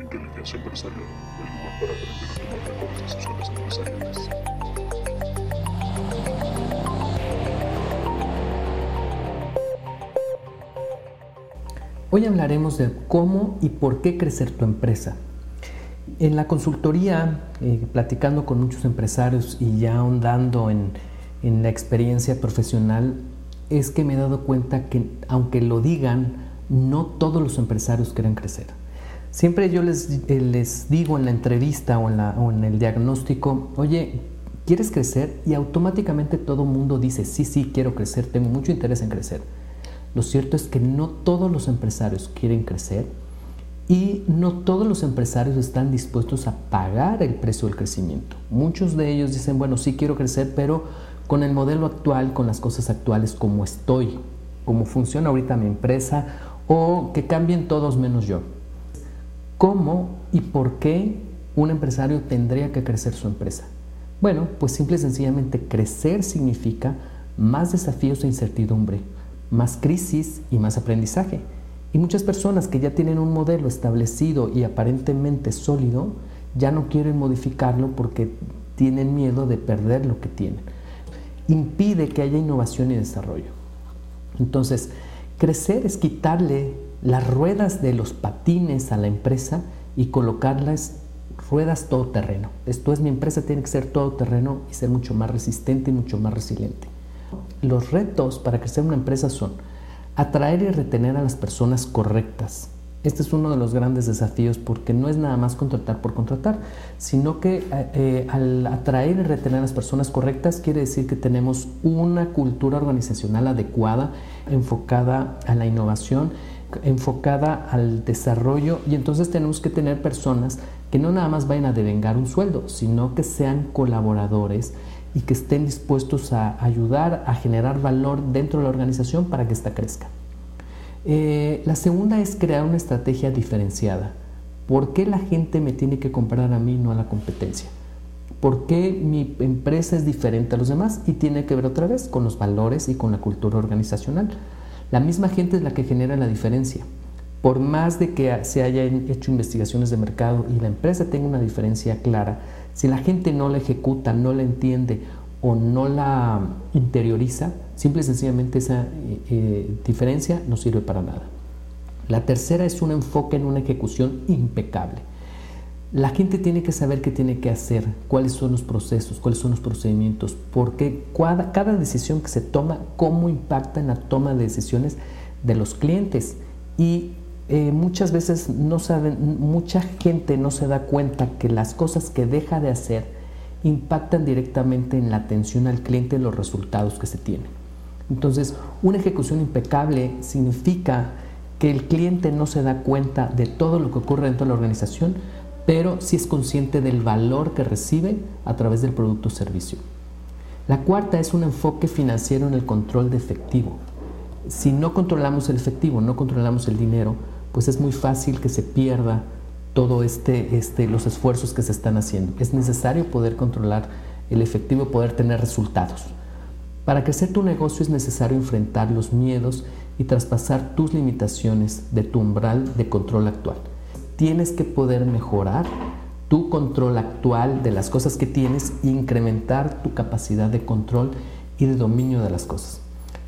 Inteligencia Empresarial, el lugar para aprender a tomar mejores decisiones empresariales. Hoy hablaremos de cómo y por qué crecer tu empresa. En la consultoría, eh, platicando con muchos empresarios y ya ahondando en, en la experiencia profesional, es que me he dado cuenta que aunque lo digan, no todos los empresarios quieren crecer. Siempre yo les, eh, les digo en la entrevista o en, la, en el diagnóstico, oye, ¿quieres crecer? Y automáticamente todo mundo dice, sí, sí, quiero crecer, tengo mucho interés en crecer. Lo cierto es que no todos los empresarios quieren crecer y no todos los empresarios están dispuestos a pagar el precio del crecimiento. Muchos de ellos dicen, bueno, sí quiero crecer, pero con el modelo actual, con las cosas actuales, como estoy, como funciona ahorita mi empresa, o que cambien todos menos yo. ¿Cómo y por qué un empresario tendría que crecer su empresa? Bueno, pues simple y sencillamente crecer significa más desafíos e incertidumbre, más crisis y más aprendizaje. Y muchas personas que ya tienen un modelo establecido y aparentemente sólido, ya no quieren modificarlo porque tienen miedo de perder lo que tienen. Impide que haya innovación y desarrollo. Entonces, crecer es quitarle las ruedas de los patines a la empresa y colocarlas ruedas todoterreno. Esto es, mi empresa tiene que ser todoterreno y ser mucho más resistente y mucho más resiliente. Los retos para crecer una empresa son atraer y retener a las personas correctas. Este es uno de los grandes desafíos porque no es nada más contratar por contratar, sino que eh, eh, al atraer y retener a las personas correctas quiere decir que tenemos una cultura organizacional adecuada, enfocada a la innovación, enfocada al desarrollo y entonces tenemos que tener personas que no nada más vayan a devengar un sueldo, sino que sean colaboradores y que estén dispuestos a ayudar a generar valor dentro de la organización para que ésta crezca. Eh, la segunda es crear una estrategia diferenciada. ¿Por qué la gente me tiene que comprar a mí, no a la competencia? ¿Por qué mi empresa es diferente a los demás? Y tiene que ver otra vez con los valores y con la cultura organizacional. La misma gente es la que genera la diferencia. Por más de que se hayan hecho investigaciones de mercado y la empresa tenga una diferencia clara, si la gente no la ejecuta, no la entiende o no la interioriza, simple y sencillamente esa eh, eh, diferencia no sirve para nada. La tercera es un enfoque en una ejecución impecable. La gente tiene que saber qué tiene que hacer, cuáles son los procesos, cuáles son los procedimientos, porque cada, decisión que se toma, cómo impacta en la toma de decisiones de los clientes. Y eh, muchas veces no saben, mucha gente no se da cuenta que las cosas que deja de hacer impactan directamente en la atención al cliente y los resultados que se tienen. Entonces, una ejecución impecable significa que el cliente no se da cuenta de todo lo que ocurre dentro de la organización, pero sí es consciente del valor que recibe a través del producto o servicio. La cuarta es un enfoque financiero en el control de efectivo. Si no controlamos el efectivo, no controlamos el dinero, pues es muy fácil que se pierda todo este, este, los esfuerzos que se están haciendo. Es necesario poder controlar el efectivo, poder tener resultados. Para crecer tu negocio es necesario enfrentar los miedos y traspasar tus limitaciones de tu umbral de control actual. Tienes que poder mejorar tu control actual de las cosas que tienes e incrementar tu capacidad de control y de dominio de las cosas.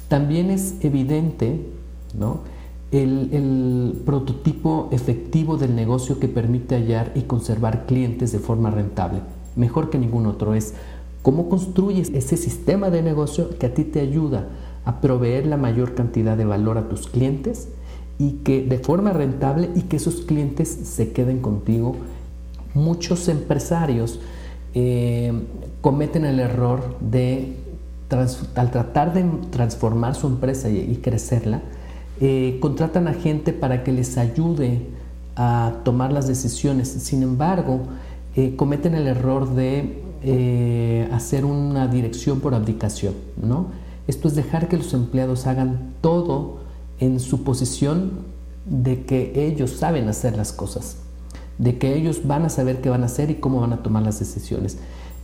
También es evidente, ¿no? el, prototipo efectivo del negocio que permite hallar y conservar clientes de forma rentable. Mejor que ningún otro es cómo construyes ese sistema de negocio que a ti te ayuda a proveer la mayor cantidad de valor a tus clientes y que de forma rentable y que esos clientes se queden contigo. Muchos empresarios eh, cometen el error de, al tratar de transformar su empresa y crecerla, eh, contratan a gente para que les ayude a tomar las decisiones. Sin embargo, eh, cometen el error de hacer una dirección por abdicación. ¿no? Esto es dejar que los empleados hagan todo en su posición de que ellos saben hacer las cosas, de que ellos van a saber qué van a hacer y cómo van a tomar las decisiones.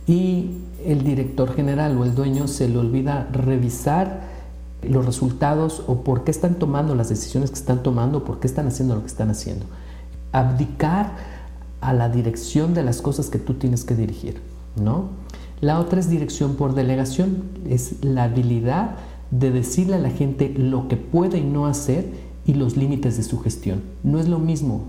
Y el director general o el dueño se le olvida revisar los resultados o por qué están tomando las decisiones que están tomando, por qué están haciendo lo que están haciendo. Abdicar a la dirección de las cosas que tú tienes que dirigir, ¿no? La otra es dirección por delegación, es la habilidad de decirle a la gente lo que puede y no hacer y los límites de su gestión. No es lo mismo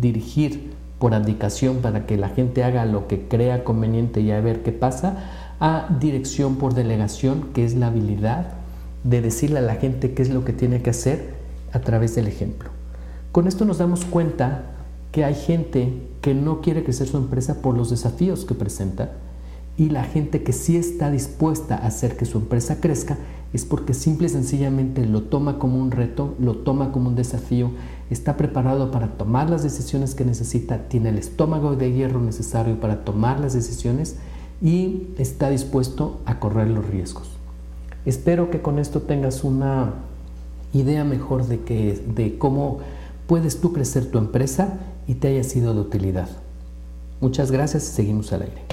dirigir por abdicación para que la gente haga lo que crea conveniente y a ver qué pasa, a dirección por delegación, que es la habilidad de decirle a la gente qué es lo que tiene que hacer a través del ejemplo. Con esto nos damos cuenta que hay gente que no quiere crecer su empresa por los desafíos que presenta y la gente que sí está dispuesta a hacer que su empresa crezca es porque simple y sencillamente lo toma como un reto, lo toma como un desafío, está preparado para tomar las decisiones que necesita, tiene el estómago de hierro necesario para tomar las decisiones y está dispuesto a correr los riesgos. Espero que con esto tengas una idea mejor de, que, de cómo puedes tú crecer tu empresa y te haya sido de utilidad. Muchas gracias y seguimos al aire.